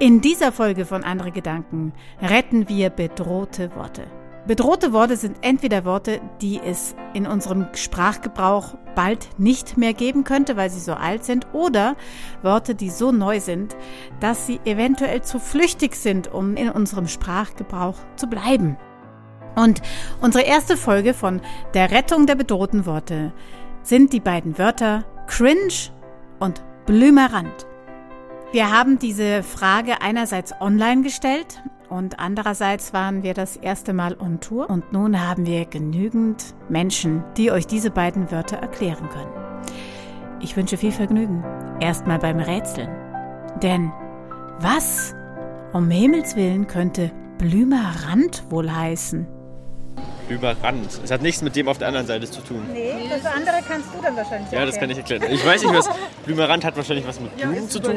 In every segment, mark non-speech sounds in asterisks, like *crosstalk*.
In dieser Folge von Andere Gedanken retten wir bedrohte Worte. Bedrohte Worte sind entweder Worte, die es in unserem Sprachgebrauch bald nicht mehr geben könnte, weil sie so alt sind, oder Worte, die so neu sind, dass sie eventuell zu flüchtig sind, um in unserem Sprachgebrauch zu bleiben. Und unsere erste Folge von der Rettung der bedrohten Worte sind die beiden Wörter cringe und blümerant. Wir haben diese Frage einerseits online gestellt und andererseits waren wir das erste Mal on Tour und nun haben wir genügend Menschen, die euch diese beiden Wörter erklären können. Ich wünsche viel Vergnügen. Erstmal beim Rätseln. Denn was um Himmels Willen könnte Blümerand wohl heißen? Überrannt. Es hat nichts mit dem auf der anderen Seite zu tun. Nee, das andere kannst du dann wahrscheinlich Ja, das kann ich erklären. Ich weiß nicht, was *laughs* Blümerand hat wahrscheinlich was mit Blumen zu tun.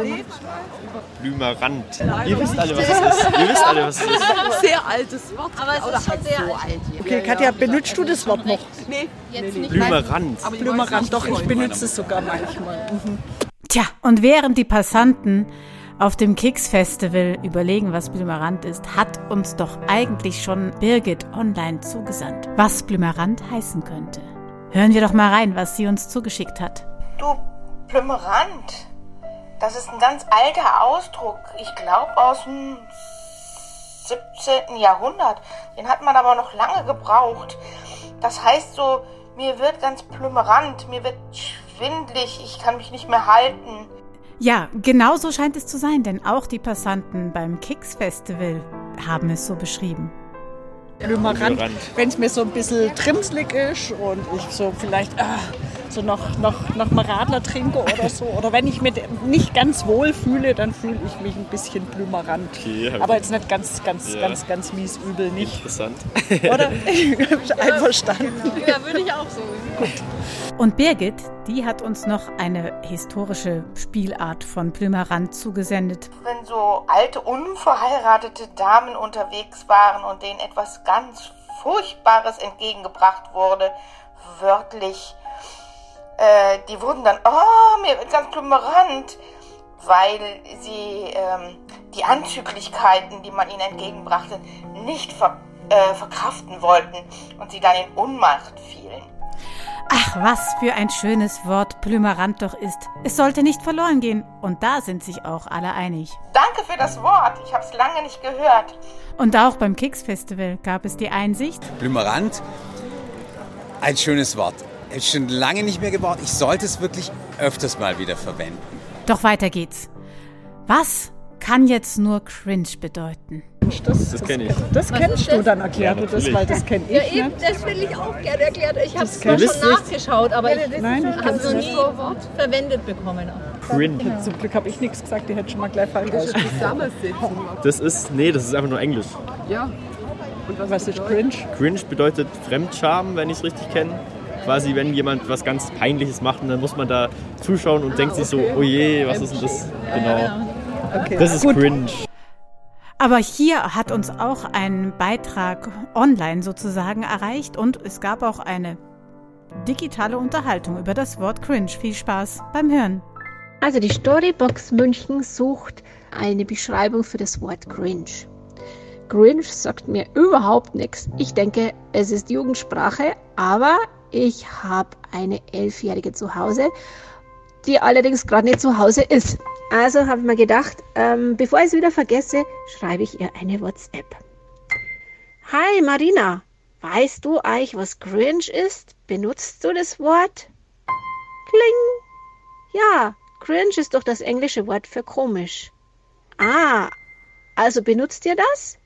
Blümerand. Ihr wisst alle, was es ist. Ihr wisst alle, was es ist. Sehr altes Wort. Aber es ist schon sehr alt. Okay, Katja, benutzt du das Wort noch? Nee, Jetzt nicht Blümerand. Blümerand, doch, ich benutze es sogar manchmal. Mhm. Tja, und während die Passanten auf dem Kicks-Festival überlegen, was Blümerand ist, hat uns doch eigentlich schon Birgit online zugesandt, was Blümerand heißen könnte. Hören wir doch mal rein, was sie uns zugeschickt hat. Du, Blümerand, das ist ein ganz alter Ausdruck. Ich glaube aus dem 17. Jahrhundert. Den hat man aber noch lange gebraucht. Das heißt so, mir wird ganz blümerant, mir wird schwindlig, ich kann mich nicht mehr halten. Ja, genau so scheint es zu sein, denn auch die Passanten beim Kicks Festival haben es so beschrieben. Blümerand, wenn es mir so ein bisschen trimslig ist und ich so vielleicht ah, so noch, noch, noch mal Radler trinke oder so. Oder wenn ich mich nicht ganz wohl fühle, dann fühle ich mich ein bisschen blümerant. Okay, Aber jetzt nicht ganz, ganz, Ja. ganz, ganz mies übel nicht. Interessant. *laughs* Oder? Einverstanden. Ja, würde ich auch so. Und Birgit, die hat uns noch eine historische Spielart von Blümerand zugesendet. Wenn so alte, unverheiratete Damen unterwegs waren und denen etwas ganz Furchtbares entgegengebracht wurde, wörtlich, äh, die wurden dann, oh, mir wird ganz blümerant, weil sie ähm, die Anzüglichkeiten, die man ihnen entgegenbrachte, nicht ver äh, verkraften wollten und sie dann in Ohnmacht fielen. Ach, was für ein schönes Wort Blümerand doch ist. Es sollte nicht verloren gehen. Und da sind sich auch alle einig. Danke für das Wort, ich habe es lange nicht gehört. Und auch beim Kicks Festival gab es die Einsicht, Blümerand, ein schönes Wort. Ist schon lange nicht mehr gebraucht. Ich sollte es wirklich öfters mal wieder verwenden. doch weiter geht's. Was kann jetzt nur cringe bedeuten? Das, Das kenne ich. Das kennst du, dann erklär du das, weil das kenne Ja, ich eben, nicht. das will ich auch gerne erklären. Ich habe es zwar schon nachgeschaut, aber ich Nein, ich habe es noch nicht. nie verwendet bekommen. Cringe. Zum Glück habe ich nichts gesagt, die hätte schon mal gleich Zusammensitzen. Das ist, nee, das ist einfach nur Englisch. Ja. Was ist cringe? Cringe bedeutet Fremdscham, wenn ich es richtig kenne. Quasi, wenn jemand was ganz Peinliches macht und dann muss man da zuschauen und denkt sich so, oh je, was ist denn das? Genau. Okay. Das ist Gut. cringe. Aber hier hat uns auch ein Beitrag online sozusagen erreicht und es gab auch eine digitale Unterhaltung über das Wort cringe. Viel Spaß beim Hören. Also die Storybox München sucht eine Beschreibung für das Wort cringe. Cringe sagt mir überhaupt nichts. Ich denke, es ist Jugendsprache, aber ich habe eine Elfjährige zu Hause, die allerdings gerade nicht zu Hause ist. Also habe ich mir gedacht, ähm, bevor ich es wieder vergesse, schreibe ich ihr eine WhatsApp. Hi Marina, weißt du eigentlich, was cringe ist? Benutzt du das Wort? Kling. Ja, cringe ist doch das englische Wort für komisch. Ah, also benutzt ihr das?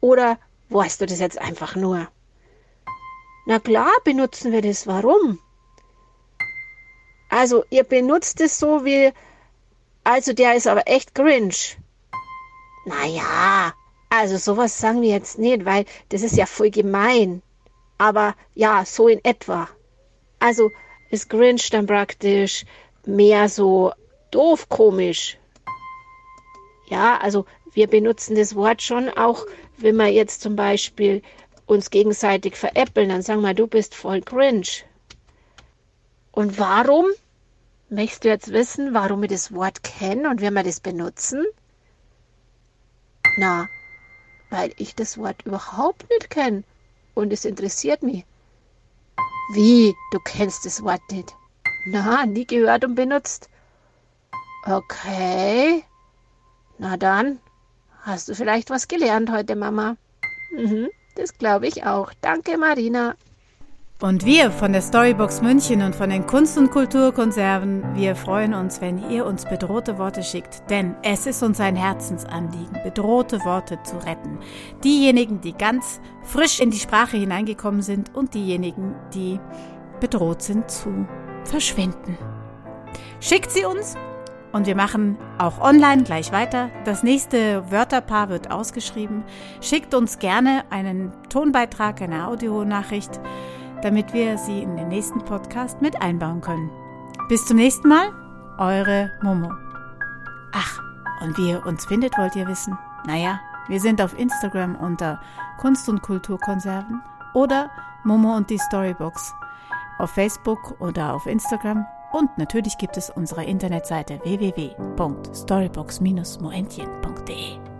Oder weißt du das jetzt einfach nur? Na klar benutzen wir das. Warum? Also, ihr benutzt es so wie, also der ist aber echt cringe. Naja, also sowas sagen wir jetzt nicht, weil das ist ja voll gemein. Aber ja, so in etwa. Also ist cringe dann praktisch mehr so doof komisch. Ja, also wir benutzen das Wort schon auch, wenn wir jetzt zum Beispiel uns gegenseitig veräppeln, dann sagen wir, du bist voll cringe. Und warum? Möchtest du jetzt wissen, warum wir das Wort kennen und wie wir das benutzen? Na, weil ich das Wort überhaupt nicht kenne und es interessiert mich. Wie, du kennst das Wort nicht? Na, nie gehört und benutzt. Okay. Na dann, hast du vielleicht was gelernt heute, Mama? Mhm, das glaube ich auch. Danke, Marina. Und wir von der Storybox München und von den Kunst- und Kulturkonserven, wir freuen uns, wenn ihr uns bedrohte Worte schickt, denn es ist uns ein Herzensanliegen, bedrohte Worte zu retten. Diejenigen, die ganz frisch in die Sprache hineingekommen sind und diejenigen, die bedroht sind zu verschwinden. Schickt sie uns und wir machen auch online gleich weiter. Das nächste Wörterpaar wird ausgeschrieben. Schickt uns gerne einen Tonbeitrag, eine Audionachricht damit wir sie in den nächsten Podcast mit einbauen können. Bis zum nächsten Mal, eure Momo. Ach, und wie ihr uns findet, wollt ihr wissen? Naja, wir sind auf Instagram unter Kunst- und Kulturkonserven oder Momo und die Storybox. Auf Facebook oder auf Instagram. Und natürlich gibt es unsere Internetseite www.storybox-moentchen.de.